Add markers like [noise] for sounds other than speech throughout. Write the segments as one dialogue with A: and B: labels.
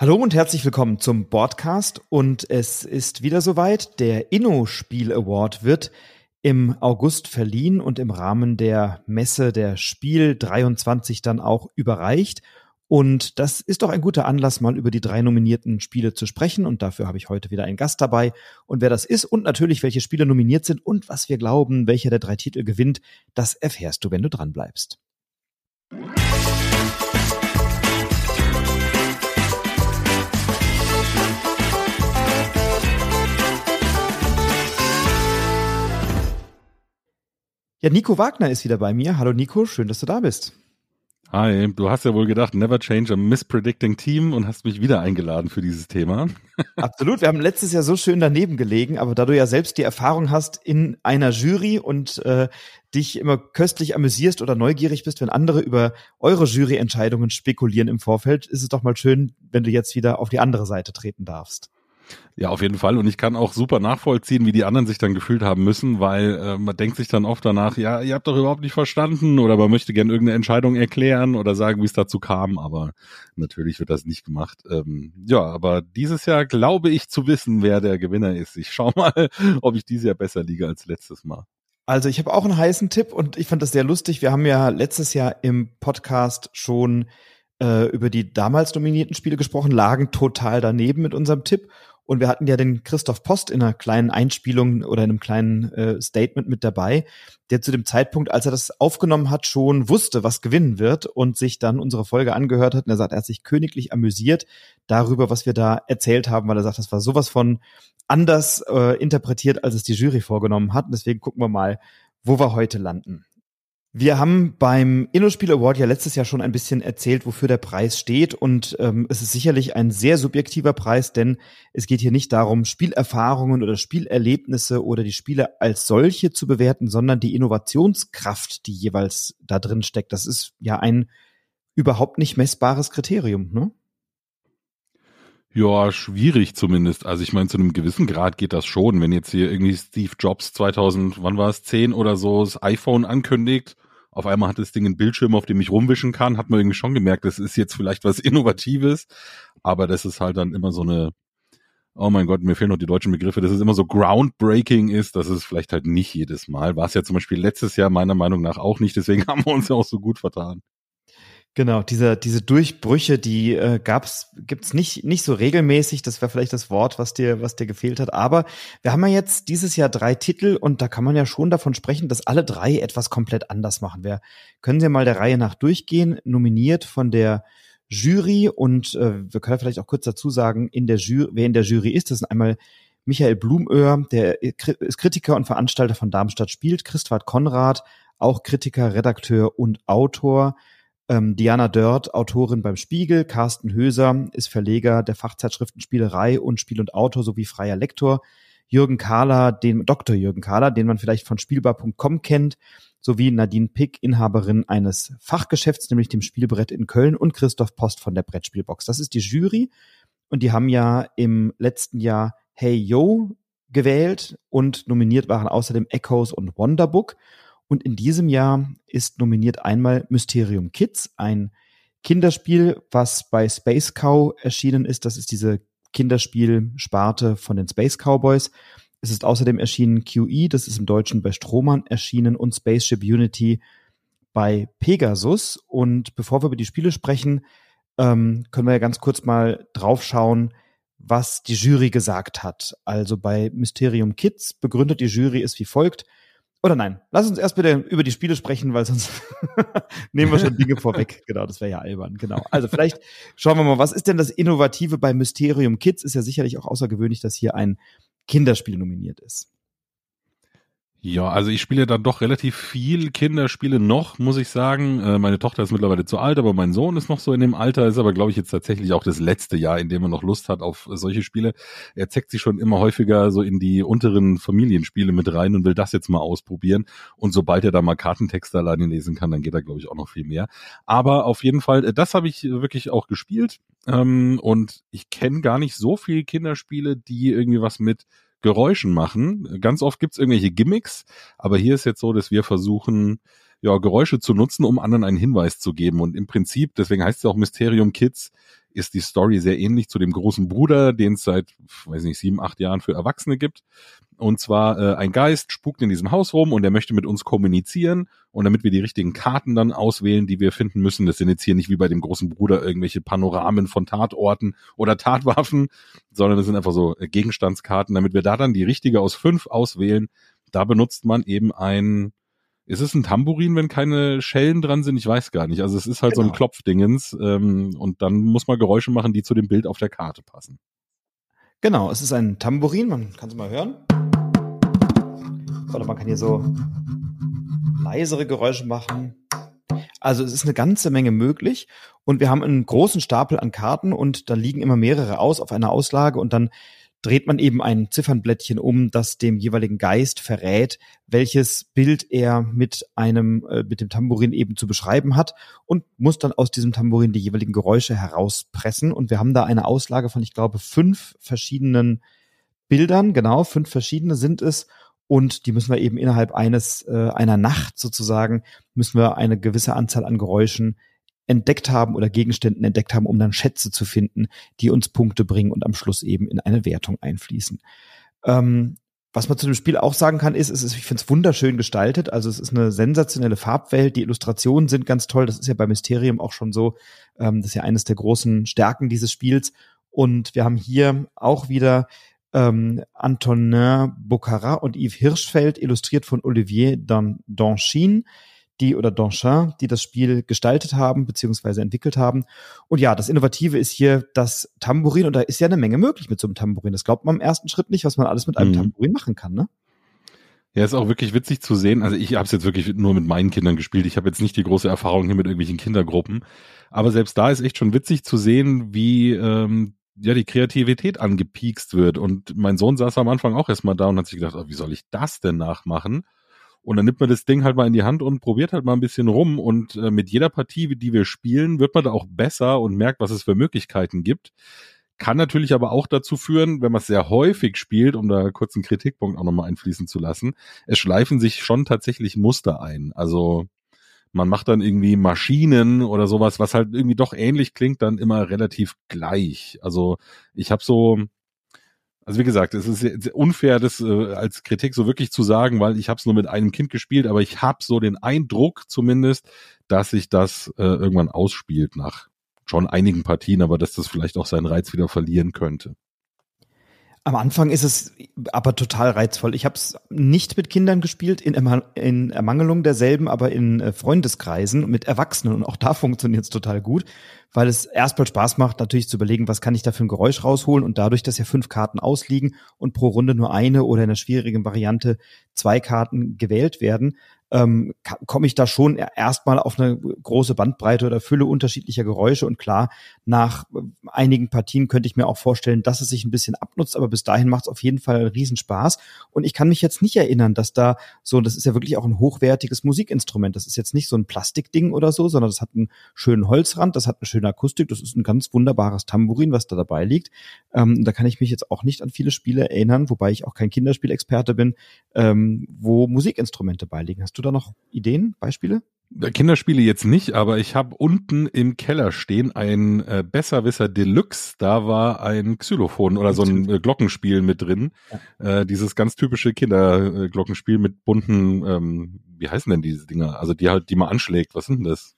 A: Hallo und herzlich willkommen zum Podcast und es ist wieder soweit. Der Inno-Spiel Award wird im August verliehen und im Rahmen der Messe der Spiel 23 dann auch überreicht. Und das ist doch ein guter Anlass, mal über die drei nominierten Spiele zu sprechen. Und dafür habe ich heute wieder einen Gast dabei. Und wer das ist und natürlich, welche Spiele nominiert sind und was wir glauben, welcher der drei Titel gewinnt, das erfährst du, wenn du dran bleibst. Ja, Nico Wagner ist wieder bei mir. Hallo Nico, schön, dass du da bist.
B: Hi, du hast ja wohl gedacht, never change a mispredicting team und hast mich wieder eingeladen für dieses Thema. [laughs]
A: Absolut, wir haben letztes Jahr so schön daneben gelegen, aber da du ja selbst die Erfahrung hast in einer Jury und äh, dich immer köstlich amüsierst oder neugierig bist, wenn andere über eure Juryentscheidungen spekulieren im Vorfeld, ist es doch mal schön, wenn du jetzt wieder auf die andere Seite treten darfst.
B: Ja, auf jeden Fall. Und ich kann auch super nachvollziehen, wie die anderen sich dann gefühlt haben müssen, weil äh, man denkt sich dann oft danach, ja, ihr habt doch überhaupt nicht verstanden oder man möchte gerne irgendeine Entscheidung erklären oder sagen, wie es dazu kam, aber natürlich wird das nicht gemacht. Ähm, ja, aber dieses Jahr glaube ich zu wissen, wer der Gewinner ist. Ich schau [laughs] mal, ob ich dieses Jahr besser liege als letztes Mal.
A: Also ich habe auch einen heißen Tipp und ich fand das sehr lustig. Wir haben ja letztes Jahr im Podcast schon äh, über die damals nominierten Spiele gesprochen, lagen total daneben mit unserem Tipp. Und wir hatten ja den Christoph Post in einer kleinen Einspielung oder in einem kleinen äh, Statement mit dabei, der zu dem Zeitpunkt, als er das aufgenommen hat, schon wusste, was gewinnen wird und sich dann unsere Folge angehört hat. Und er sagt, er hat sich königlich amüsiert darüber, was wir da erzählt haben, weil er sagt, das war sowas von anders äh, interpretiert, als es die Jury vorgenommen hat. Und deswegen gucken wir mal, wo wir heute landen. Wir haben beim InnoSpiel Award ja letztes Jahr schon ein bisschen erzählt, wofür der Preis steht. Und ähm, es ist sicherlich ein sehr subjektiver Preis, denn es geht hier nicht darum, Spielerfahrungen oder Spielerlebnisse oder die Spiele als solche zu bewerten, sondern die Innovationskraft, die jeweils da drin steckt. Das ist ja ein überhaupt nicht messbares Kriterium, ne?
B: Ja, schwierig zumindest. Also ich meine, zu einem gewissen Grad geht das schon. Wenn jetzt hier irgendwie Steve Jobs 2000, wann war es, 10 oder so, das iPhone ankündigt, auf einmal hat das Ding einen Bildschirm, auf dem ich rumwischen kann, hat man irgendwie schon gemerkt, das ist jetzt vielleicht was [laughs] Innovatives, aber das ist halt dann immer so eine, oh mein Gott, mir fehlen noch die deutschen Begriffe, dass es immer so groundbreaking ist, das ist vielleicht halt nicht jedes Mal. War es ja zum Beispiel letztes Jahr meiner Meinung nach auch nicht, deswegen [laughs] haben wir uns ja auch so gut vertan.
A: Genau, diese, diese Durchbrüche, die äh, gab's, gibt's nicht, nicht so regelmäßig. Das wäre vielleicht das Wort, was dir, was dir gefehlt hat. Aber wir haben ja jetzt dieses Jahr drei Titel und da kann man ja schon davon sprechen, dass alle drei etwas komplett anders machen. Wir können sie mal der Reihe nach durchgehen, nominiert von der Jury und äh, wir können vielleicht auch kurz dazu sagen, in der Jury, wer in der Jury ist, das sind einmal Michael Blumöhr, der ist Kritiker und Veranstalter von Darmstadt spielt, Christwart Konrad, auch Kritiker, Redakteur und Autor. Ähm, Diana Dörrt, Autorin beim Spiegel, Carsten Höser ist Verleger der Fachzeitschriften Spielerei und Spiel und Autor sowie freier Lektor. Jürgen Kahler, den Dr. Jürgen Kahler, den man vielleicht von Spielbar.com kennt, sowie Nadine Pick, Inhaberin eines Fachgeschäfts, nämlich dem Spielbrett in Köln und Christoph Post von der Brettspielbox. Das ist die Jury und die haben ja im letzten Jahr Hey Yo gewählt und nominiert waren außerdem Echoes und Wonderbook. Und in diesem Jahr ist nominiert einmal Mysterium Kids, ein Kinderspiel, was bei Space Cow erschienen ist. Das ist diese Kinderspielsparte von den Space Cowboys. Es ist außerdem erschienen QE, das ist im Deutschen bei Strohmann erschienen und Spaceship Unity bei Pegasus. Und bevor wir über die Spiele sprechen, ähm, können wir ja ganz kurz mal draufschauen, was die Jury gesagt hat. Also bei Mysterium Kids begründet die Jury es wie folgt. Oder nein, lass uns erst bitte über die Spiele sprechen, weil sonst [laughs] nehmen wir schon Dinge vorweg. [laughs] Genau, das wäre ja albern. Genau. Also vielleicht schauen wir mal, was ist denn das Innovative bei Mysterium Kids? Ist ja sicherlich auch außergewöhnlich, dass hier ein Kinderspiel nominiert ist.
B: Ja, also ich spiele dann doch relativ viel Kinderspiele noch, muss ich sagen. Äh, meine Tochter ist mittlerweile zu alt, aber mein Sohn ist noch so in dem Alter, ist aber, glaube ich, jetzt tatsächlich auch das letzte Jahr, in dem er noch Lust hat auf solche Spiele. Er zeckt sich schon immer häufiger so in die unteren Familienspiele mit rein und will das jetzt mal ausprobieren. Und sobald er da mal Kartentexte alleine lesen kann, dann geht er, glaube ich, auch noch viel mehr. Aber auf jeden Fall, äh, das habe ich wirklich auch gespielt. Ähm, und ich kenne gar nicht so viele Kinderspiele, die irgendwie was mit Geräuschen machen. Ganz oft gibt's irgendwelche Gimmicks, aber hier ist jetzt so, dass wir versuchen, ja, Geräusche zu nutzen, um anderen einen Hinweis zu geben. Und im Prinzip, deswegen heißt es auch Mysterium Kids, ist die Story sehr ähnlich zu dem großen Bruder, den es seit, weiß nicht, sieben, acht Jahren für Erwachsene gibt. Und zwar äh, ein Geist spukt in diesem Haus rum und er möchte mit uns kommunizieren. Und damit wir die richtigen Karten dann auswählen, die wir finden müssen, das sind jetzt hier nicht wie bei dem großen Bruder irgendwelche Panoramen von Tatorten oder Tatwaffen, sondern das sind einfach so äh, Gegenstandskarten, damit wir da dann die richtige aus fünf auswählen. Da benutzt man eben ein ist es ein Tambourin, wenn keine Schellen dran sind? Ich weiß gar nicht. Also es ist halt genau. so ein genau. Klopfdingens ähm, und dann muss man Geräusche machen, die zu dem Bild auf der Karte passen.
A: Genau, es ist ein Tambourin, man kann es mal hören. Oder man kann hier so leisere Geräusche machen. Also es ist eine ganze Menge möglich und wir haben einen großen Stapel an Karten und da liegen immer mehrere aus auf einer Auslage und dann dreht man eben ein Ziffernblättchen um, das dem jeweiligen Geist verrät, welches Bild er mit einem, äh, mit dem Tambourin eben zu beschreiben hat und muss dann aus diesem Tambourin die jeweiligen Geräusche herauspressen. Und wir haben da eine Auslage von, ich glaube, fünf verschiedenen Bildern, genau, fünf verschiedene sind es. Und die müssen wir eben innerhalb eines, äh, einer Nacht sozusagen, müssen wir eine gewisse Anzahl an Geräuschen entdeckt haben oder Gegenständen entdeckt haben, um dann Schätze zu finden, die uns Punkte bringen und am Schluss eben in eine Wertung einfließen. Ähm, was man zu dem Spiel auch sagen kann, ist, ist ich finde es wunderschön gestaltet. Also es ist eine sensationelle Farbwelt. Die Illustrationen sind ganz toll. Das ist ja bei Mysterium auch schon so. Ähm, das ist ja eines der großen Stärken dieses Spiels. Und wir haben hier auch wieder ähm, Antonin Bocara und Yves Hirschfeld, illustriert von Olivier Danchin die oder Donchin, die das Spiel gestaltet haben beziehungsweise entwickelt haben. Und ja, das Innovative ist hier das Tambourin und da ist ja eine Menge möglich mit so einem Tambourin. Das glaubt man im ersten Schritt nicht, was man alles mit einem mhm. Tambourin machen kann, ne?
B: Ja, ist auch wirklich witzig zu sehen. Also ich habe es jetzt wirklich nur mit meinen Kindern gespielt. Ich habe jetzt nicht die große Erfahrung hier mit irgendwelchen Kindergruppen. Aber selbst da ist echt schon witzig zu sehen, wie ähm, ja die Kreativität angepiekst wird. Und mein Sohn saß am Anfang auch erstmal da und hat sich gedacht, oh, wie soll ich das denn nachmachen? Und dann nimmt man das Ding halt mal in die Hand und probiert halt mal ein bisschen rum. Und äh, mit jeder Partie, die wir spielen, wird man da auch besser und merkt, was es für Möglichkeiten gibt. Kann natürlich aber auch dazu führen, wenn man es sehr häufig spielt, um da kurz einen Kritikpunkt auch nochmal einfließen zu lassen, es schleifen sich schon tatsächlich Muster ein. Also man macht dann irgendwie Maschinen oder sowas, was halt irgendwie doch ähnlich klingt, dann immer relativ gleich. Also ich habe so, also wie gesagt, es ist unfair, das äh, als Kritik so wirklich zu sagen, weil ich habe es nur mit einem Kind gespielt, aber ich habe so den Eindruck zumindest, dass sich das äh, irgendwann ausspielt nach schon einigen Partien, aber dass das vielleicht auch seinen Reiz wieder verlieren könnte.
A: Am Anfang ist es aber total reizvoll. Ich habe es nicht mit Kindern gespielt, in, in Ermangelung derselben, aber in äh, Freundeskreisen mit Erwachsenen. Und auch da funktioniert es total gut, weil es erstmal Spaß macht, natürlich zu überlegen, was kann ich da für ein Geräusch rausholen. Und dadurch, dass ja fünf Karten ausliegen und pro Runde nur eine oder in der schwierigen Variante zwei Karten gewählt werden, ähm, komme ich da schon erstmal auf eine große Bandbreite oder Fülle unterschiedlicher Geräusche. Und klar, nach äh, einigen Partien könnte ich mir auch vorstellen, dass es sich ein bisschen abnutzt, aber bis dahin macht es auf jeden Fall einen Riesenspaß. Und ich kann mich jetzt nicht erinnern, dass da so, das ist ja wirklich auch ein hochwertiges Musikinstrument. Das ist jetzt nicht so ein Plastikding oder so, sondern das hat einen schönen Holzrand, das hat eine schöne Akustik, das ist ein ganz wunderbares Tambourin, was da dabei liegt. Ähm, da kann ich mich jetzt auch nicht an viele Spiele erinnern, wobei ich auch kein Kinderspielexperte bin, ähm, wo Musikinstrumente beiliegen. Hast du da noch Ideen, Beispiele?
B: Kinderspiele jetzt nicht, aber ich habe unten im Keller stehen ein äh, Besserwisser Deluxe. Da war ein Xylophon oder so ein äh, Glockenspiel mit drin. Ja. Äh, dieses ganz typische Kinderglockenspiel mit bunten, ähm, wie heißen denn diese Dinger? Also die halt, die man anschlägt. Was sind denn das?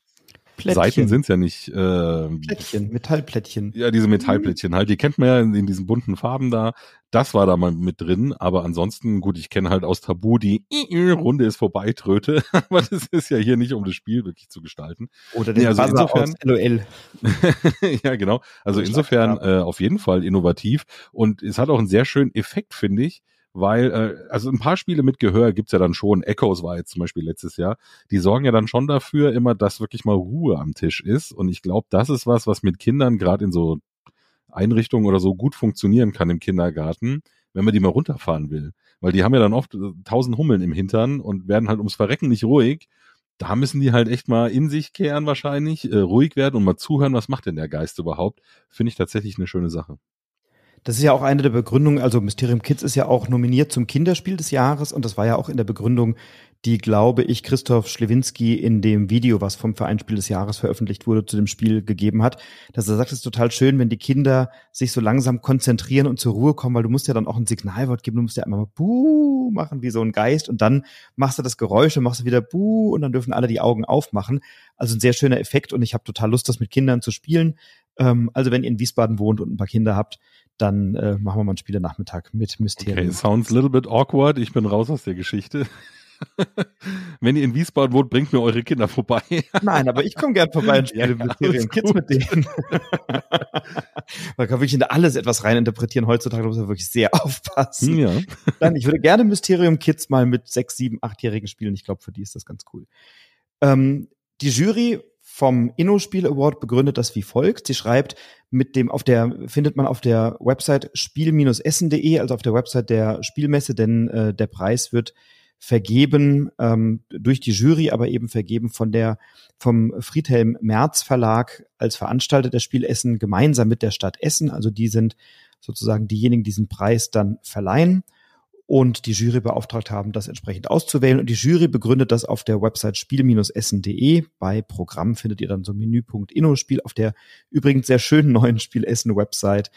B: Plättchen. Seiten sind's ja nicht. Äh,
A: Plättchen, Metallplättchen.
B: Ja, diese Metallplättchen halt. Die kennt man ja in, in, diesen bunten Farben da. Das war da mal mit drin. Aber ansonsten, gut, ich kenne halt aus Tabu die Runde ist vorbei Tröte. [laughs] aber das ist ja hier nicht, um das Spiel wirklich zu gestalten.
A: Oder den nee, also insofern, LOL. [laughs]
B: ja, genau. Also insofern äh, auf jeden Fall innovativ. Und es hat auch einen sehr schönen Effekt, finde ich weil, äh, also ein paar Spiele mit Gehör gibt's ja dann schon. Echoes war jetzt zum Beispiel letztes Jahr. Die sorgen ja dann schon dafür immer, dass wirklich mal Ruhe am Tisch ist. Und ich glaube, das ist was, was mit Kindern gerade in so Einrichtungen oder so gut funktionieren kann im Kindergarten, wenn man die mal runterfahren will. Weil die haben ja dann oft äh, tausend Hummeln im Hintern und werden halt ums Verrecken nicht ruhig. Da müssen die halt echt mal in sich kehren wahrscheinlich, äh, ruhig werden und mal zuhören, was macht denn der Geist überhaupt. Finde ich tatsächlich eine schöne Sache.
A: Das ist ja auch eine der Begründungen, also Mysterium Kids ist ja auch nominiert zum Kinderspiel des Jahres und das war ja auch in der Begründung die, glaube ich, Christoph Schlewinski in dem Video, was vom Vereinsspiel des Jahres veröffentlicht wurde, zu dem Spiel gegeben hat. Dass er sagt, es ist total schön, wenn die Kinder sich so langsam konzentrieren und zur Ruhe kommen, weil du musst ja dann auch ein Signalwort geben, du musst ja einmal mal Buh machen wie so ein Geist und dann machst du das Geräusch und machst du wieder Buh und dann dürfen alle die Augen aufmachen. Also ein sehr schöner Effekt und ich habe total Lust, das mit Kindern zu spielen. Ähm, also wenn ihr in Wiesbaden wohnt und ein paar Kinder habt, dann äh, machen wir mal einen Spielenachmittag mit Mysterium. Okay,
B: sounds a little bit awkward. Ich bin raus aus der Geschichte. [laughs] Wenn ihr in Wiesbaden wohnt, bringt mir eure Kinder vorbei. [laughs]
A: Nein, aber ich komme gern vorbei und spiele [laughs] ja, Mysterien Kids mit denen. Man kann wirklich in alles etwas reininterpretieren. Heutzutage muss man wirklich sehr aufpassen. Ja. Dann, ich würde gerne Mysterium Kids mal mit sechs, sieben, achtjährigen spielen. Ich glaube, für die ist das ganz cool. Ähm, die Jury vom Inno-Spiel Award begründet das wie folgt. Sie schreibt, mit dem auf der findet man auf der Website spiel-essen.de, also auf der Website der Spielmesse, denn äh, der Preis wird vergeben ähm, durch die Jury, aber eben vergeben von der vom Friedhelm Merz Verlag als Veranstalter der Spielessen gemeinsam mit der Stadt Essen. Also die sind sozusagen diejenigen, die diesen Preis dann verleihen und die Jury beauftragt haben, das entsprechend auszuwählen. Und die Jury begründet das auf der Website spiel-essen.de. Bei Programm findet ihr dann so Menüpunkt Inno-Spiel auf der übrigens sehr schönen neuen Spielessen-Website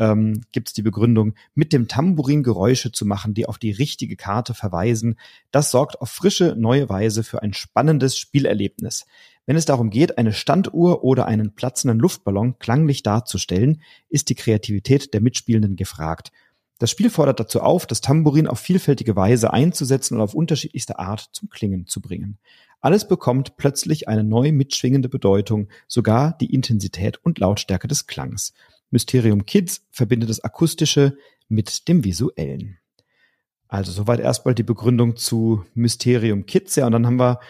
A: ähm, gibt es die Begründung, mit dem Tambourin Geräusche zu machen, die auf die richtige Karte verweisen. Das sorgt auf frische, neue Weise für ein spannendes Spielerlebnis. Wenn es darum geht, eine Standuhr oder einen platzenden Luftballon klanglich darzustellen, ist die Kreativität der Mitspielenden gefragt. Das Spiel fordert dazu auf, das Tambourin auf vielfältige Weise einzusetzen und auf unterschiedlichste Art zum Klingen zu bringen. Alles bekommt plötzlich eine neu mitschwingende Bedeutung, sogar die Intensität und Lautstärke des Klangs. Mysterium Kids verbindet das Akustische mit dem Visuellen. Also soweit erstmal die Begründung zu Mysterium Kids. Ja, und dann haben wir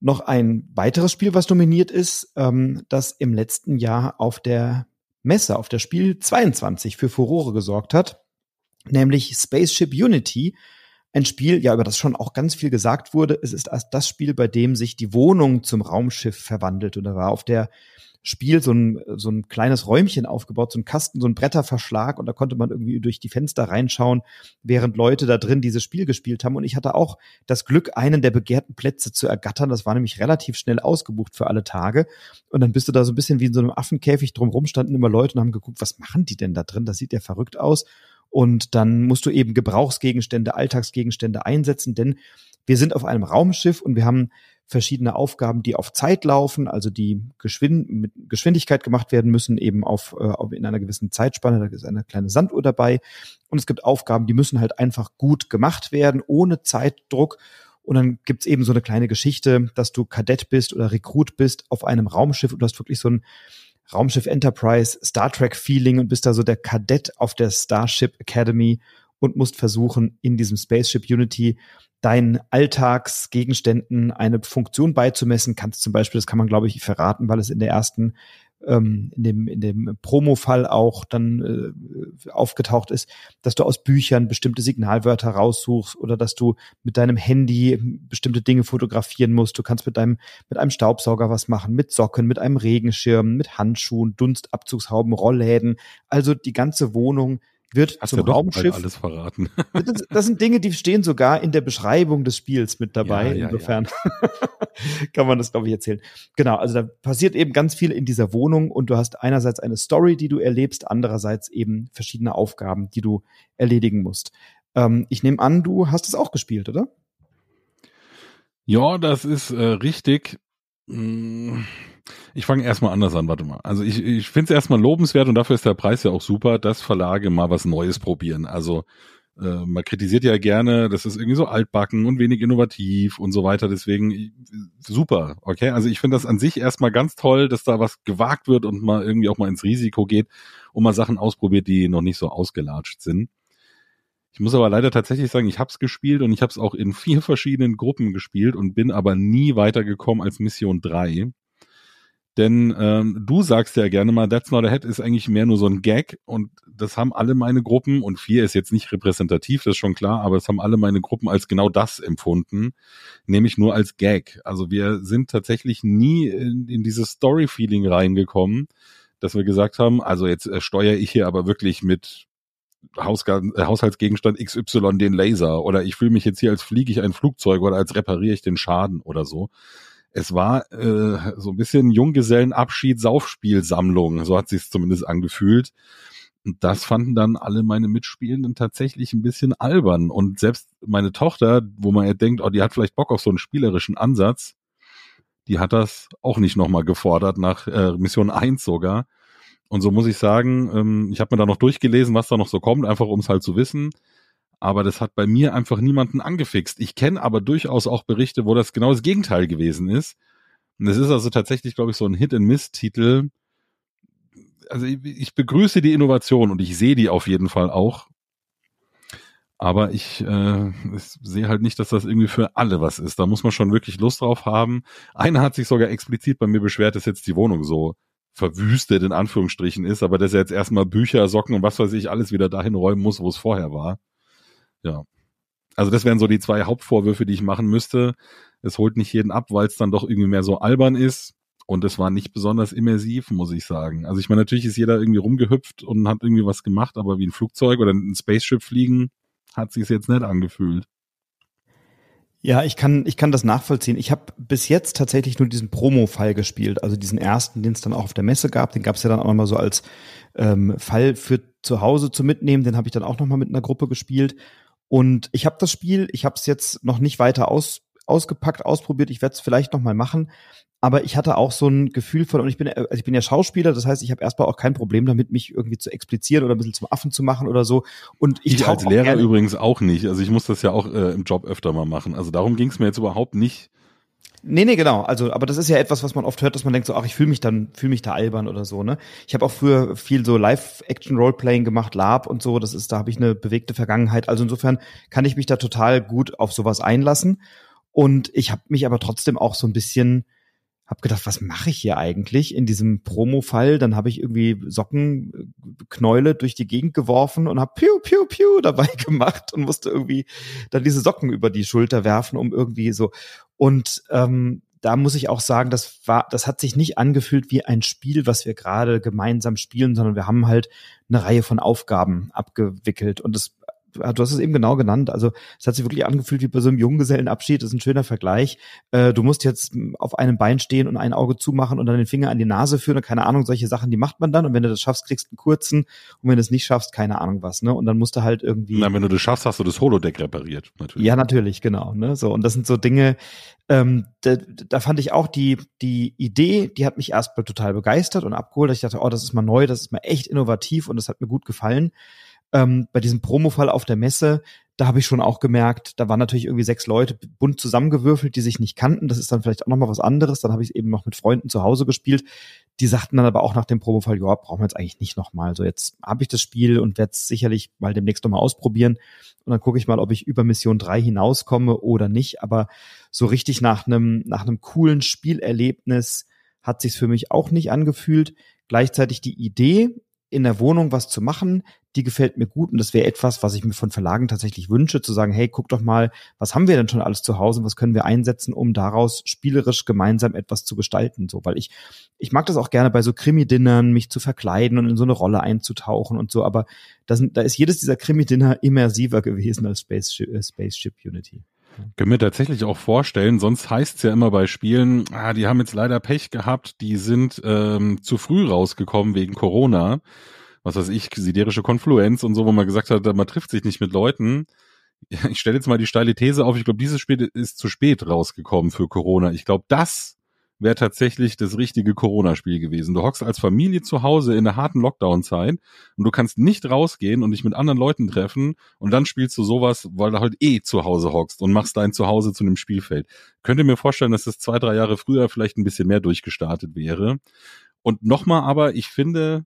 A: noch ein weiteres Spiel, was nominiert ist, ähm, das im letzten Jahr auf der Messe, auf der Spiel 22 für Furore gesorgt hat, nämlich Spaceship Unity. Ein Spiel, ja, über das schon auch ganz viel gesagt wurde. Es ist das Spiel, bei dem sich die Wohnung zum Raumschiff verwandelt. Und da war auf der Spiel so ein, so ein kleines Räumchen aufgebaut, so ein Kasten, so ein Bretterverschlag und da konnte man irgendwie durch die Fenster reinschauen, während Leute da drin dieses Spiel gespielt haben. Und ich hatte auch das Glück, einen der begehrten Plätze zu ergattern. Das war nämlich relativ schnell ausgebucht für alle Tage. Und dann bist du da so ein bisschen wie in so einem Affenkäfig drumrum standen immer Leute und haben geguckt, was machen die denn da drin? Das sieht ja verrückt aus. Und dann musst du eben Gebrauchsgegenstände, Alltagsgegenstände einsetzen, denn wir sind auf einem Raumschiff und wir haben verschiedene Aufgaben, die auf Zeit laufen, also die Geschwind mit Geschwindigkeit gemacht werden müssen, eben auf, äh, in einer gewissen Zeitspanne. Da ist eine kleine Sanduhr dabei. Und es gibt Aufgaben, die müssen halt einfach gut gemacht werden, ohne Zeitdruck. Und dann gibt's eben so eine kleine Geschichte, dass du Kadett bist oder Rekrut bist auf einem Raumschiff und du hast wirklich so ein Raumschiff Enterprise, Star Trek Feeling und bist da so der Kadett auf der Starship Academy und musst versuchen, in diesem Spaceship Unity deinen Alltagsgegenständen eine Funktion beizumessen. Kannst zum Beispiel, das kann man glaube ich verraten, weil es in der ersten ähm, in dem, in dem Promo-Fall auch dann äh, aufgetaucht ist, dass du aus Büchern bestimmte Signalwörter raussuchst oder dass du mit deinem Handy bestimmte Dinge fotografieren musst. Du kannst mit deinem, mit einem Staubsauger was machen, mit Socken, mit einem Regenschirm, mit Handschuhen, Dunstabzugshauben, Rollläden. Also die ganze Wohnung wird
B: Hast
A: zum
B: ja
A: Raumschiff.
B: alles verraten. [laughs]
A: Das, das, sind Dinge, die stehen sogar in der Beschreibung des Spiels mit dabei. Ja, ja, Insofern ja. [laughs] kann man das, glaube ich, erzählen. Genau, also da passiert eben ganz viel in dieser Wohnung und du hast einerseits eine Story, die du erlebst, andererseits eben verschiedene Aufgaben, die du erledigen musst. Ähm, ich nehme an, du hast es auch gespielt, oder?
B: Ja, das ist äh, richtig. Hm ich fange erstmal anders an, warte mal. Also ich, ich finde es erstmal lobenswert und dafür ist der Preis ja auch super, dass Verlage mal was Neues probieren. Also äh, man kritisiert ja gerne, das ist irgendwie so altbacken und wenig innovativ und so weiter. Deswegen super, okay. Also ich finde das an sich erstmal ganz toll, dass da was gewagt wird und mal irgendwie auch mal ins Risiko geht und mal Sachen ausprobiert, die noch nicht so ausgelatscht sind. Ich muss aber leider tatsächlich sagen, ich habe es gespielt und ich habe es auch in vier verschiedenen Gruppen gespielt und bin aber nie weitergekommen als Mission 3. Denn ähm, du sagst ja gerne mal, That's Not a Head ist eigentlich mehr nur so ein Gag und das haben alle meine Gruppen und vier ist jetzt nicht repräsentativ, das ist schon klar, aber es haben alle meine Gruppen als genau das empfunden, nämlich nur als Gag. Also wir sind tatsächlich nie in, in dieses Story-Feeling reingekommen, dass wir gesagt haben, also jetzt äh, steuere ich hier aber wirklich mit Hausga- äh, Haushaltsgegenstand XY den Laser oder ich fühle mich jetzt hier als fliege ich ein Flugzeug oder als repariere ich den Schaden oder so. Es war äh, so ein bisschen Junggesellenabschied, Saufspielsammlung, so hat sich zumindest angefühlt. Und das fanden dann alle meine Mitspielenden tatsächlich ein bisschen albern. Und selbst meine Tochter, wo man ja denkt, oh, die hat vielleicht Bock auf so einen spielerischen Ansatz, die hat das auch nicht nochmal gefordert, nach äh, Mission 1 sogar. Und so muss ich sagen, ähm, ich habe mir da noch durchgelesen, was da noch so kommt, einfach um es halt zu wissen. Aber das hat bei mir einfach niemanden angefixt. Ich kenne aber durchaus auch Berichte, wo das genau das Gegenteil gewesen ist. Und es ist also tatsächlich, glaube ich, so ein Hit-and-Miss-Titel. Also ich, ich begrüße die Innovation und ich sehe die auf jeden Fall auch. Aber ich, äh, ich sehe halt nicht, dass das irgendwie für alle was ist. Da muss man schon wirklich Lust drauf haben. Einer hat sich sogar explizit bei mir beschwert, dass jetzt die Wohnung so verwüstet in Anführungsstrichen ist, aber dass er jetzt erstmal Bücher, Socken und was weiß ich alles wieder dahin räumen muss, wo es vorher war. Ja. Also das wären so die zwei Hauptvorwürfe, die ich machen müsste. Es holt nicht jeden ab, weil es dann doch irgendwie mehr so albern ist. Und es war nicht besonders immersiv, muss ich sagen. Also ich meine, natürlich ist jeder irgendwie rumgehüpft und hat irgendwie was gemacht, aber wie ein Flugzeug oder ein Spaceship fliegen, hat sich jetzt nicht angefühlt.
A: Ja, ich kann, ich kann das nachvollziehen. Ich habe bis jetzt tatsächlich nur diesen Promo-Fall gespielt, also diesen ersten, den es dann auch auf der Messe gab. Den gab es ja dann auch mal so als ähm, Fall für zu Hause zu mitnehmen. Den habe ich dann auch noch mal mit einer Gruppe gespielt. Und ich habe das Spiel, ich habe es jetzt noch nicht weiter aus, ausgepackt, ausprobiert. Ich werde es vielleicht noch mal machen aber ich hatte auch so ein Gefühl von, und ich bin, also ich bin ja Schauspieler, das heißt, ich habe erstmal auch kein Problem damit, mich irgendwie zu explizieren oder ein bisschen zum Affen zu machen oder so. Und ich,
B: ich als Lehrer übrigens auch nicht. Also ich muss das ja auch äh, im Job öfter mal machen. Also darum ging es mir jetzt überhaupt nicht.
A: Nee, nee, genau. Also, aber das ist ja etwas, was man oft hört, dass man denkt so, ach, ich fühle mich dann, fühle mich da albern oder so, ne? Ich habe auch früher viel so Live-Action-Roleplaying gemacht, Lab und so. Das ist, da habe ich eine bewegte Vergangenheit. Also insofern kann ich mich da total gut auf sowas einlassen. Und ich habe mich aber trotzdem auch so ein bisschen habe gedacht, was mache ich hier eigentlich in diesem Promo-Fall? Dann habe ich irgendwie Sockenknäule durch die Gegend geworfen und habe piu piu piu dabei [laughs] gemacht und musste irgendwie dann diese Socken über die Schulter werfen, um irgendwie so und ähm, da muss ich auch sagen, das war, das hat sich nicht angefühlt wie ein Spiel, was wir gerade gemeinsam spielen, sondern wir haben halt eine Reihe von Aufgaben abgewickelt und das du hast es eben genau genannt. Also es hat sich wirklich angefühlt wie bei so einem Junggesellenabschied. Das ist ein schöner Vergleich. Äh, du musst jetzt auf einem Bein stehen und ein Auge zumachen und dann den Finger an die Nase führen und keine Ahnung, solche Sachen, die macht man dann. Und wenn du das schaffst, kriegst du einen kurzen. Und wenn du es nicht schaffst, keine Ahnung was. Ne? Und dann musst du halt irgendwie.
B: Na, wenn du das schaffst, hast du das Holodeck repariert.
A: Natürlich. Ja, natürlich, genau. Ne? So und das sind so Dinge. Ähm, da, da fand ich auch die die Idee, die hat mich erstmal total begeistert und abgeholt. Ich dachte, oh, das ist mal neu, das ist mal echt innovativ und das hat mir gut gefallen ähm, bei diesem Promo-Fall auf der Messe, da habe ich schon auch gemerkt, da waren natürlich irgendwie sechs Leute bunt zusammengewürfelt, die sich nicht kannten. Das ist dann vielleicht auch nochmal was anderes. Dann habe ich eben noch mit Freunden zu Hause gespielt. Die sagten dann aber auch nach dem Promo-Fall, ja, brauchen wir jetzt eigentlich nicht nochmal. So jetzt habe ich das Spiel und werde es sicherlich mal demnächst nochmal ausprobieren. Und dann gucke ich mal, ob ich über Mission 3 hinauskomme oder nicht. Aber so richtig nach einem nach einem coolen Spielerlebnis hat sich's für mich auch nicht angefühlt. Gleichzeitig die Idee, in der Wohnung was zu machen, die gefällt mir gut und das wäre etwas, was ich mir von Verlagen tatsächlich wünsche, zu sagen, hey, guck doch mal, was haben wir denn schon alles zu Hause, was können wir einsetzen, um daraus spielerisch gemeinsam etwas zu gestalten, so, weil ich, ich mag das auch gerne bei so Krimi-Dinnern, mich zu verkleiden und in so eine Rolle einzutauchen und so, aber da, sind, da ist jedes dieser Krimi-Dinner immersiver gewesen als Spaceship, äh, Spaceship Unity.
B: Können wir tatsächlich auch vorstellen, sonst heißt es ja immer bei Spielen, ah, die haben jetzt leider Pech gehabt, die sind ähm, zu früh rausgekommen wegen Corona was weiß ich, siderische Konfluenz und so, wo man gesagt hat, man trifft sich nicht mit Leuten. Ich stelle jetzt mal die steile These auf, ich glaube, dieses Spiel ist zu spät rausgekommen für Corona. Ich glaube, das wäre tatsächlich das richtige Corona-Spiel gewesen. Du hockst als Familie zu Hause in der harten Lockdown-Zeit und du kannst nicht rausgehen und dich mit anderen Leuten treffen und dann spielst du sowas, weil du halt eh zu Hause hockst und machst dein Zuhause zu einem Spielfeld. Könnte mir vorstellen, dass das zwei, drei Jahre früher vielleicht ein bisschen mehr durchgestartet wäre. Und nochmal aber, ich finde,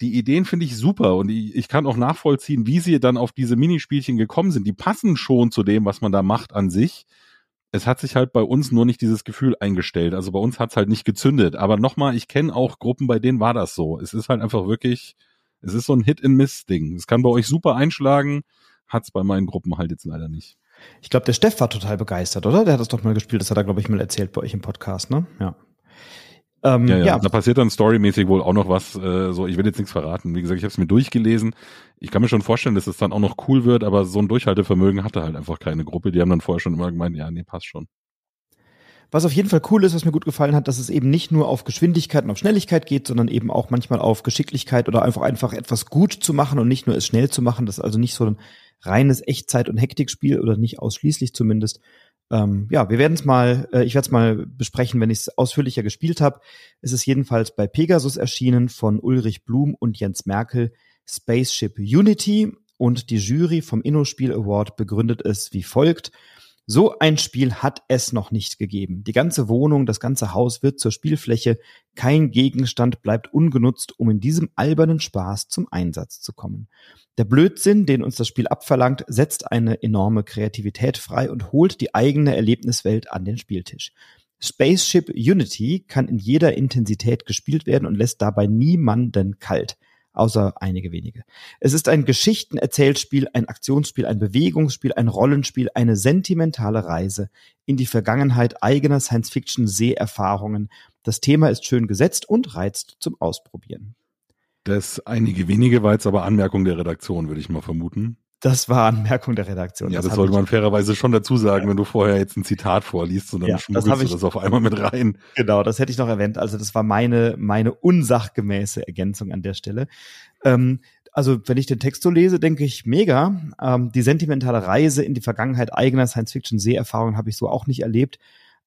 B: die Ideen finde ich super und ich, ich kann auch nachvollziehen, wie sie dann auf diese Minispielchen gekommen sind. Die passen schon zu dem, was man da macht an sich. Es hat sich halt bei uns nur nicht dieses Gefühl eingestellt. Also bei uns hat es halt nicht gezündet. Aber nochmal, ich kenne auch Gruppen, bei denen war das so. Es ist halt einfach wirklich, es ist so ein Hit-and-Miss-Ding. Es kann bei euch super einschlagen, hat es bei meinen Gruppen halt jetzt leider nicht.
A: Ich glaube, der Steff war total begeistert, oder? Der hat das doch mal gespielt. Das hat er, glaube ich, mal erzählt bei euch im Podcast, ne? Ja.
B: Ähm, ja, ja, ja, da passiert dann storymäßig wohl auch noch was. Äh, so, ich will jetzt nichts verraten. Wie gesagt, ich habe es mir durchgelesen. Ich kann mir schon vorstellen, dass es dann auch noch cool wird, aber so ein Durchhaltevermögen hatte halt einfach keine Gruppe. Die haben dann vorher schon immer gemeint, ja, nee, passt schon.
A: Was auf jeden Fall cool ist, was mir gut gefallen hat, dass es eben nicht nur auf Geschwindigkeit und auf Schnelligkeit geht, sondern eben auch manchmal auf Geschicklichkeit oder einfach einfach etwas gut zu machen und nicht nur es schnell zu machen. Das ist also nicht so ein reines Echtzeit- und Hektikspiel oder nicht ausschließlich zumindest. Ähm, ja, wir werden es mal, äh, ich werde es mal besprechen, wenn ich es ausführlicher gespielt habe. Es ist jedenfalls bei Pegasus erschienen von Ulrich Blum und Jens Merkel, Spaceship Unity und die Jury vom InnoSpiel Award begründet es wie folgt. So ein Spiel hat es noch nicht gegeben. Die ganze Wohnung, das ganze Haus wird zur Spielfläche. Kein Gegenstand bleibt ungenutzt, um in diesem albernen Spaß zum Einsatz zu kommen. Der Blödsinn, den uns das Spiel abverlangt, setzt eine enorme Kreativität frei und holt die eigene Erlebniswelt an den Spieltisch. Spaceship Unity kann in jeder Intensität gespielt werden und lässt dabei niemanden kalt außer einige wenige. Es ist ein Geschichtenerzählspiel, ein Aktionsspiel, ein Bewegungsspiel, ein Rollenspiel, eine sentimentale Reise in die Vergangenheit eigener Science-Fiction-Seherfahrungen. Das Thema ist schön gesetzt und reizt zum Ausprobieren.
B: Das einige wenige war jetzt aber Anmerkung der Redaktion, würde ich mal vermuten.
A: Das war Anmerkung der Redaktion.
B: Ja, das, das sollte man fairerweise schon dazu sagen, ja. wenn du vorher jetzt ein Zitat vorliest und dann ja, schmuggelst du das auf einmal mit rein.
A: Genau, das hätte ich noch erwähnt. Also das war meine, meine unsachgemäße Ergänzung an der Stelle. Ähm, also wenn ich den Text so lese, denke ich mega. Ähm, die sentimentale Reise in die Vergangenheit eigener Science-Fiction-Seherfahrungen habe ich so auch nicht erlebt.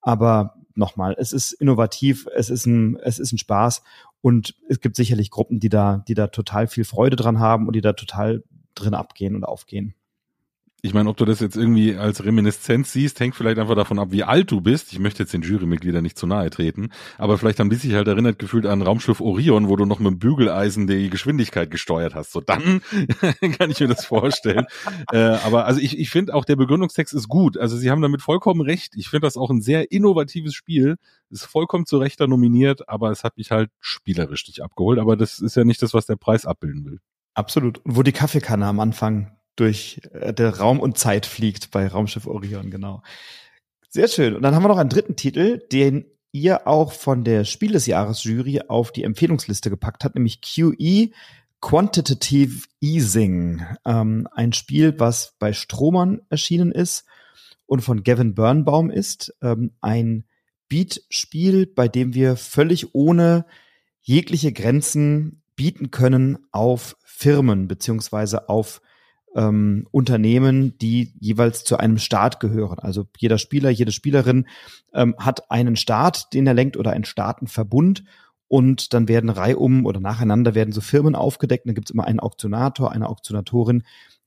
A: Aber nochmal, es ist innovativ, es ist ein, es ist ein Spaß und es gibt sicherlich Gruppen, die da, die da total viel Freude dran haben und die da total drin abgehen und aufgehen.
B: Ich meine, ob du das jetzt irgendwie als Reminiszenz siehst, hängt vielleicht einfach davon ab, wie alt du bist. Ich möchte jetzt den Jurymitgliedern nicht zu nahe treten, aber vielleicht haben die sich halt erinnert gefühlt an Raumschiff Orion, wo du noch mit dem Bügeleisen die Geschwindigkeit gesteuert hast. So dann [laughs] kann ich mir das vorstellen. äh, aber also ich, ich finde auch der Begründungstext ist gut. Also sie haben damit vollkommen recht. Ich finde das auch ein sehr innovatives Spiel. Ist vollkommen zu Recht nominiert, aber es hat mich halt spielerisch nicht abgeholt. Aber das ist ja nicht das, was der Preis abbilden will.
A: Absolut. Und wo die Kaffeekanne am Anfang durch äh, der Raum und Zeit fliegt bei Raumschiff Orion, genau. Sehr schön. Und dann haben wir noch einen dritten Titel, den ihr auch von der Spiel des Jahres Jury auf die Empfehlungsliste gepackt habt, nämlich QE Quantitative Easing. Ähm, ein Spiel, was bei Stromern erschienen ist und von Gavin Birnbaum ist. Ähm, ein Beat-Spiel, bei dem wir völlig ohne jegliche Grenzen bieten können auf Firmen beziehungsweise auf ähm, Unternehmen, die jeweils zu einem Staat gehören. Also jeder Spieler, jede Spielerin ähm, hat einen Staat, den er lenkt oder einen Staatenverbund und dann werden reihum oder nacheinander werden so Firmen aufgedeckt. dann gibt es immer einen Auktionator, eine Auktionatorin,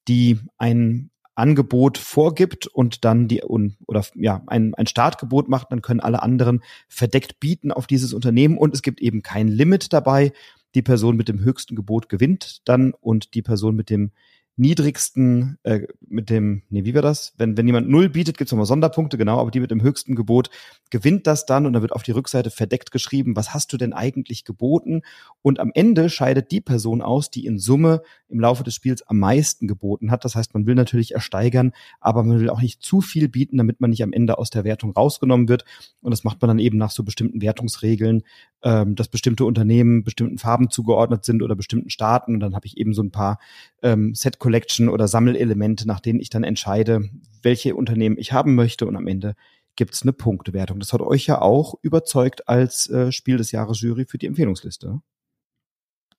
A: die ein Angebot vorgibt und dann die oder ja ein, ein Startgebot macht, dann können alle anderen verdeckt bieten auf dieses Unternehmen und es gibt eben kein Limit dabei die Person mit dem höchsten Gebot gewinnt dann und die Person mit dem niedrigsten, äh, mit dem, nee, wie war das? Wenn, wenn jemand null bietet, gibt's nochmal Sonderpunkte, genau, aber die mit dem höchsten Gebot gewinnt das dann und dann wird auf die Rückseite verdeckt geschrieben, was hast du denn eigentlich geboten? Und am Ende scheidet die Person aus, die in Summe im Laufe des Spiels am meisten geboten hat. Das heißt, man will natürlich ersteigern, aber man will auch nicht zu viel bieten, damit man nicht am Ende aus der Wertung rausgenommen wird. Und das macht man dann eben nach so bestimmten Wertungsregeln, ähm, dass bestimmte Unternehmen bestimmten Farben zugeordnet sind oder bestimmten Staaten. Und dann habe ich eben so ein paar ähm, Set Collection oder Sammelelemente, nach denen ich dann entscheide, welche Unternehmen ich haben möchte und am Ende gibt es eine Punktewertung. Das hat euch ja auch überzeugt als äh, Spiel des Jahres Jury für die Empfehlungsliste.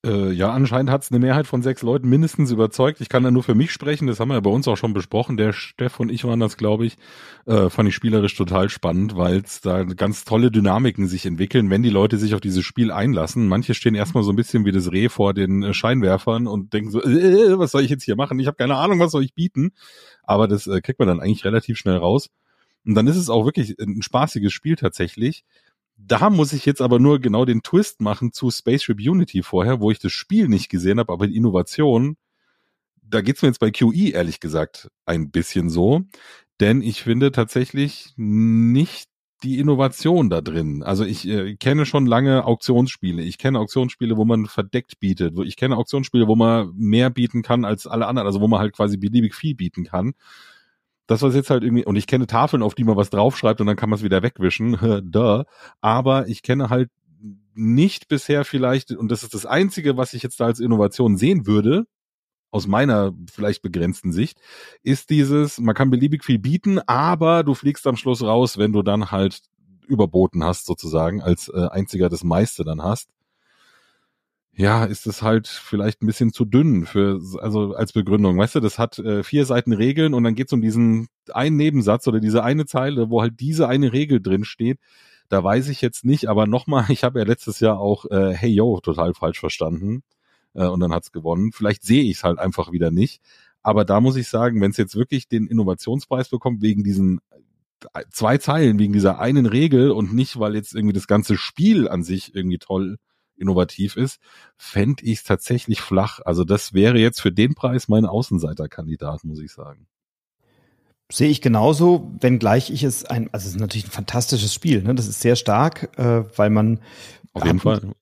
B: Äh, ja, anscheinend hat es eine Mehrheit von sechs Leuten mindestens überzeugt. Ich kann da nur für mich sprechen, das haben wir ja bei uns auch schon besprochen. Der Steff und ich waren das, glaube ich, äh, fand ich spielerisch total spannend, weil es da ganz tolle Dynamiken sich entwickeln, wenn die Leute sich auf dieses Spiel einlassen. Manche stehen erstmal so ein bisschen wie das Reh vor den äh, Scheinwerfern und denken so, äh, was soll ich jetzt hier machen? Ich habe keine Ahnung, was soll ich bieten? Aber das äh, kriegt man dann eigentlich relativ schnell raus. Und dann ist es auch wirklich ein spaßiges Spiel tatsächlich. Da muss ich jetzt aber nur genau den Twist machen zu Spaceship Unity vorher, wo ich das Spiel nicht gesehen habe, aber die Innovation, da geht's mir jetzt bei QE ehrlich gesagt ein bisschen so. Denn ich finde tatsächlich nicht die Innovation da drin. Also ich äh, kenne schon lange Auktionsspiele. Ich kenne Auktionsspiele, wo man verdeckt bietet. Ich kenne Auktionsspiele, wo man mehr bieten kann als alle anderen, also wo man halt quasi beliebig viel bieten kann das was jetzt halt irgendwie, und ich kenne Tafeln, auf die man was draufschreibt und dann kann man es wieder wegwischen, [laughs] duh, aber ich kenne halt nicht bisher vielleicht, und das ist das Einzige, was ich jetzt da als Innovation sehen würde, aus meiner vielleicht begrenzten Sicht, ist dieses, man kann beliebig viel bieten, aber du fliegst am Schluss raus, wenn du dann halt überboten hast, sozusagen, als äh, einziger das meiste dann hast. Ja, ist es halt vielleicht ein bisschen zu dünn für, also als Begründung. Weißt du, das hat äh, vier Seiten Regeln und dann geht's um diesen einen Nebensatz oder diese eine Zeile, wo halt diese eine Regel drin steht. Da weiß ich jetzt nicht, aber nochmal, [laughs] ich habe ja letztes Jahr auch äh, Hey Yo total falsch verstanden äh, und dann hat's gewonnen. Vielleicht sehe ich es halt einfach wieder nicht. Aber da muss ich sagen, wenn es jetzt wirklich den Innovationspreis bekommt, wegen diesen äh, zwei Zeilen, wegen dieser einen Regel und nicht, weil jetzt irgendwie das ganze Spiel an sich irgendwie toll innovativ ist, fände ich es tatsächlich flach. Also das wäre jetzt für den Preis mein Außenseiterkandidat, muss ich sagen.
A: Sehe ich genauso, wenngleich ich es ein, also es ist natürlich ein fantastisches Spiel, ne? Das ist sehr stark, äh, weil man
B: auf jeden Fall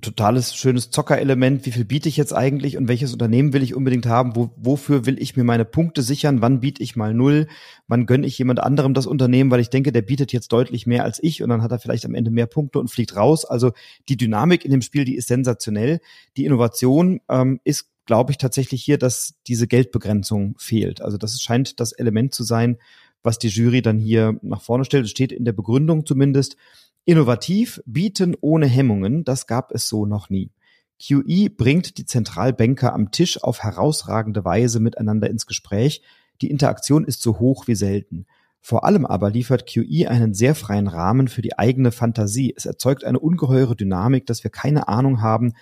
A: totales schönes Zockerelement. Wie viel biete ich jetzt eigentlich und welches Unternehmen will ich unbedingt haben? Wo, wofür will ich mir meine Punkte sichern? Wann biete ich mal null? Wann gönne ich jemand anderem das Unternehmen, weil ich denke, der bietet jetzt deutlich mehr als ich und dann hat er vielleicht am Ende mehr Punkte und fliegt raus. Also die Dynamik in dem Spiel, die ist sensationell. Die Innovation ähm, ist, glaube ich, tatsächlich hier, dass diese Geldbegrenzung fehlt. Also das scheint das Element zu sein, was die Jury dann hier nach vorne stellt. Es steht in der Begründung zumindest Innovativ, bieten ohne Hemmungen, das gab es so noch nie. QE bringt die Zentralbanker am Tisch auf herausragende Weise miteinander ins Gespräch. Die Interaktion ist so hoch wie selten. Vor allem aber liefert QE einen sehr freien Rahmen für die eigene Fantasie. Es erzeugt eine ungeheure Dynamik, dass wir keine Ahnung haben,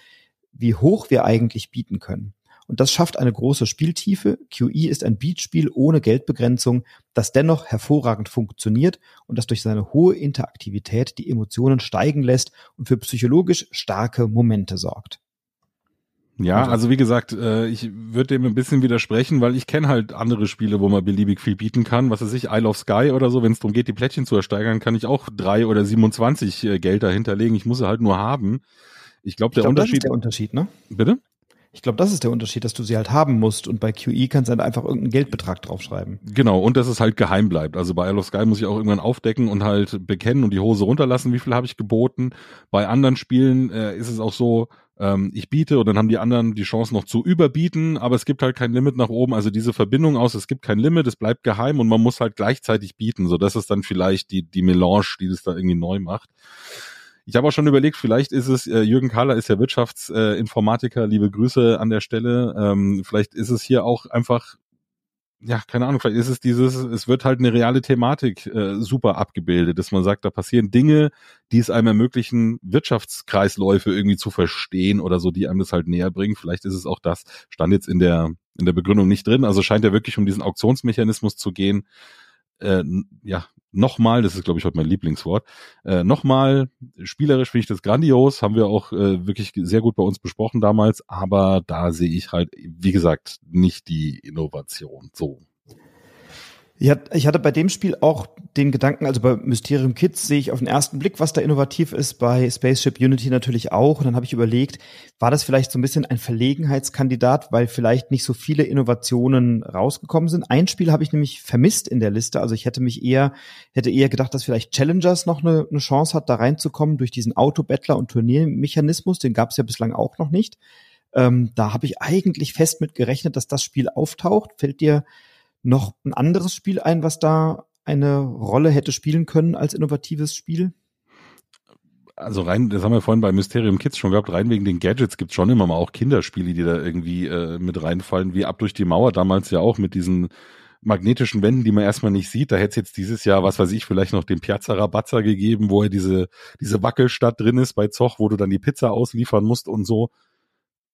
A: wie hoch wir eigentlich bieten können. Und das schafft eine große Spieltiefe. QE ist ein Beatspiel ohne Geldbegrenzung, das dennoch hervorragend funktioniert und das durch seine hohe Interaktivität die Emotionen steigen lässt und für psychologisch starke Momente sorgt.
B: Ja, also, wie gesagt, äh, ich würde dem ein bisschen widersprechen, weil ich kenne halt andere Spiele, wo man beliebig viel bieten kann. Was weiß ich, Isle of Sky oder so, wenn es darum geht, die Plättchen zu ersteigern, kann ich auch drei oder 27 äh, Geld dahinterlegen. Ich muss sie halt nur haben. Ich glaube, der glaub, Unterschied.
A: Der Unterschied, ne?
B: Bitte?
A: Ich glaube, das ist der Unterschied, dass du sie halt haben musst und bei QE kannst du halt einfach irgendeinen Geldbetrag draufschreiben.
B: Genau, und dass es halt geheim bleibt. Also bei Isle of Sky muss ich auch irgendwann aufdecken und halt bekennen und die Hose runterlassen, wie viel habe ich geboten. Bei anderen Spielen äh, ist es auch so, ähm, ich biete und dann haben die anderen die Chance noch zu überbieten, aber es gibt halt kein Limit nach oben. Also diese Verbindung aus, es gibt kein Limit, es bleibt geheim und man muss halt gleichzeitig bieten. So, das ist dann vielleicht die, die Melange, die das da irgendwie neu macht. Ich habe auch schon überlegt, vielleicht ist es, äh, Jürgen Kahler ist ja Wirtschaftsinformatiker, äh, liebe Grüße an der Stelle. Ähm, vielleicht ist es hier auch einfach ja, keine Ahnung, vielleicht ist es dieses, es wird halt eine reale Thematik äh, super abgebildet, dass man sagt, da passieren Dinge, die es einem ermöglichen, Wirtschaftskreisläufe irgendwie zu verstehen oder so, die einem das halt näher bringen. Vielleicht ist es auch das, stand jetzt in der, in der Begründung nicht drin. Also scheint ja wirklich um diesen Auktionsmechanismus zu gehen, äh, ja, nochmal, das ist glaube ich heute mein Lieblingswort, äh, nochmal, spielerisch finde ich das grandios, haben wir auch äh, wirklich sehr gut bei uns besprochen damals, aber da sehe ich halt, wie gesagt, nicht die Innovation so.
A: Ja, ich hatte bei dem Spiel auch den Gedanken, also bei Mysterium Kids sehe ich auf den ersten Blick, was da innovativ ist, bei Spaceship Unity natürlich auch. Und dann habe ich überlegt, war das vielleicht so ein bisschen ein Verlegenheitskandidat, weil vielleicht nicht so viele Innovationen rausgekommen sind. Ein Spiel habe ich nämlich vermisst in der Liste. Also ich hätte mich eher, hätte eher gedacht, dass vielleicht Challengers noch eine, eine Chance hat, da reinzukommen durch diesen Auto-Battler und Turniermechanismus. Den gab es ja bislang auch noch nicht. Ähm, da habe ich eigentlich fest mit gerechnet, dass das Spiel auftaucht. Fällt dir noch ein anderes Spiel ein, was da eine Rolle hätte spielen können als innovatives Spiel?
B: Also rein, das haben wir vorhin bei Mysterium Kids schon gehabt, rein wegen den Gadgets gibt es schon immer mal auch Kinderspiele, die da irgendwie äh, mit reinfallen, wie ab durch die Mauer damals ja auch mit diesen magnetischen Wänden, die man erstmal nicht sieht. Da hätte es jetzt dieses Jahr, was weiß ich, vielleicht noch den Piazza Rabazza gegeben, wo er diese, diese Wackelstadt drin ist bei Zoch, wo du dann die Pizza ausliefern musst und so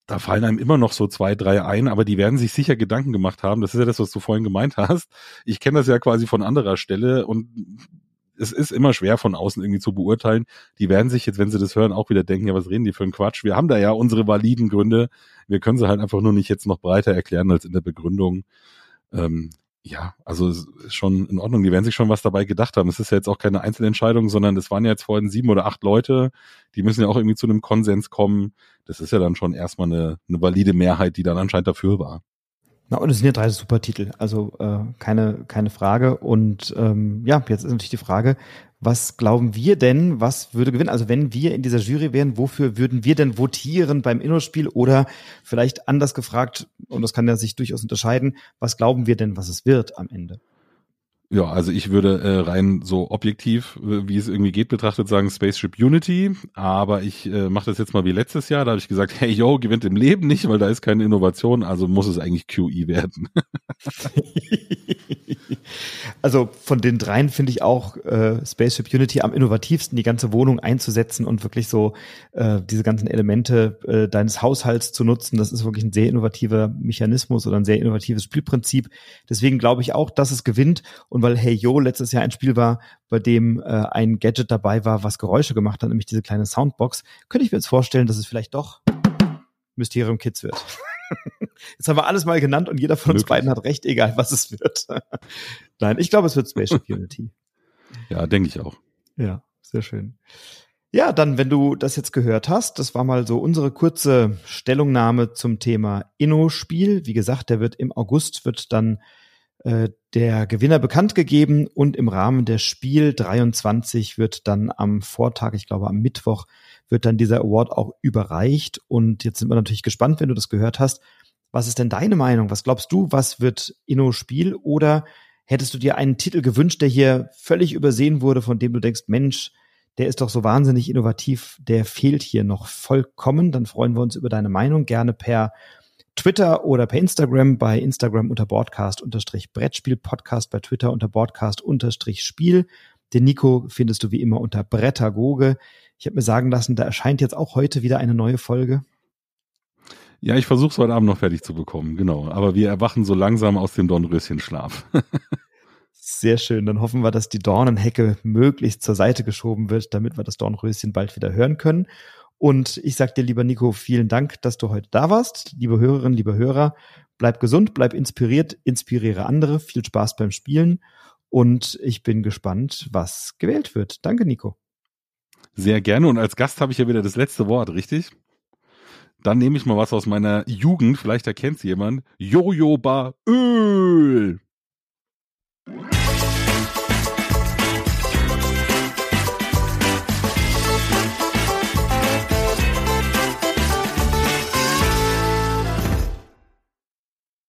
B: da fallen einem immer noch so zwei, drei ein, aber die werden sich sicher Gedanken gemacht haben. Das ist ja das, was du vorhin gemeint hast. Ich kenne das ja quasi von anderer Stelle und es ist immer schwer von außen irgendwie zu beurteilen. Die werden sich jetzt, wenn sie das hören, auch wieder denken, ja, was reden die für einen Quatsch? Wir haben da ja unsere validen Gründe. Wir können sie halt einfach nur nicht jetzt noch breiter erklären als in der Begründung. Ähm, ja, also schon in Ordnung. Die werden sich schon was dabei gedacht haben. Es ist ja jetzt auch keine Einzelentscheidung, sondern es waren ja jetzt vorhin sieben oder acht Leute. Die müssen ja auch irgendwie zu einem Konsens kommen. Das ist ja dann schon erstmal eine, eine valide Mehrheit, die dann anscheinend dafür war.
A: Na, und es sind ja drei super Titel, also äh, keine, keine Frage. Und ähm, ja, jetzt ist natürlich die Frage, Was glauben wir denn, was würde gewinnen? Also wenn wir in dieser Jury wären, wofür würden wir denn votieren beim Inno-Spiel? Oder vielleicht anders gefragt, und das kann ja sich durchaus unterscheiden, was glauben wir denn, was es wird am Ende?
B: Ja, also ich würde äh, rein so objektiv, wie es irgendwie geht, betrachtet sagen Spaceship Unity. Aber ich äh, mache das jetzt mal wie letztes Jahr. Da habe ich gesagt, [laughs] hey yo, gewinnt im Leben nicht, weil da ist keine Innovation. Also muss es eigentlich QE werden. [laughs]
A: also von den dreien finde ich auch äh, Spaceship Unity am innovativsten, die ganze Wohnung einzusetzen und wirklich so äh, diese ganzen Elemente äh, deines Haushalts zu nutzen. Das ist wirklich ein sehr innovativer Mechanismus oder ein sehr innovatives Spielprinzip. Deswegen glaube ich auch, dass es gewinnt. Und weil Hey Yo letztes Jahr ein Spiel war, bei dem äh, ein Gadget dabei war, was Geräusche gemacht hat, nämlich diese kleine Soundbox, könnte ich mir jetzt vorstellen, dass es vielleicht doch Mysterium Kids wird. [laughs] Jetzt haben wir alles mal genannt und jeder von uns beiden hat recht, egal was es wird. [laughs] Nein, ich glaube, es wird Spaceship [laughs] Unity.
B: Ja, denke ich auch.
A: Ja, sehr schön. Ja, dann, wenn du das jetzt gehört hast, das war mal so unsere kurze Stellungnahme zum Thema Inno-Spiel. Wie gesagt, der wird im August, wird dann äh, der Gewinner bekannt gegeben und im Rahmen der Spiel 23 wird dann am Vortag, ich glaube am Mittwoch, wird dann dieser Award auch überreicht. Und jetzt sind wir natürlich gespannt, wenn du das gehört hast. Was ist denn deine Meinung? Was glaubst du, was wird Inno-Spiel? Oder hättest du dir einen Titel gewünscht, der hier völlig übersehen wurde, von dem du denkst, Mensch, der ist doch so wahnsinnig innovativ, der fehlt hier noch vollkommen. Dann freuen wir uns über deine Meinung gerne per Twitter oder per Instagram bei Instagram unter Broadcast unterstrich Brettspiel Podcast, bei Twitter unter Broadcast unterstrich Spiel. Den Nico findest du wie immer unter Brettagoge. Ich habe mir sagen lassen, da erscheint jetzt auch heute wieder eine neue Folge.
B: Ja, ich versuche es heute Abend noch fertig zu bekommen, genau. Aber wir erwachen so langsam aus dem Dornröschenschlaf. [laughs]
A: Sehr schön. Dann hoffen wir, dass die Dornenhecke möglichst zur Seite geschoben wird, damit wir das Dornröschen bald wieder hören können. Und ich sag dir, lieber Nico, vielen Dank, dass du heute da warst. Liebe Hörerinnen, liebe Hörer, bleib gesund, bleib inspiriert, inspiriere andere. Viel Spaß beim Spielen. Und ich bin gespannt, was gewählt wird. Danke, Nico.
B: Sehr gerne. Und als Gast habe ich ja wieder das letzte Wort, richtig? Dann nehme ich mal was aus meiner Jugend. Vielleicht erkennt es jemand. Jojoba Öl.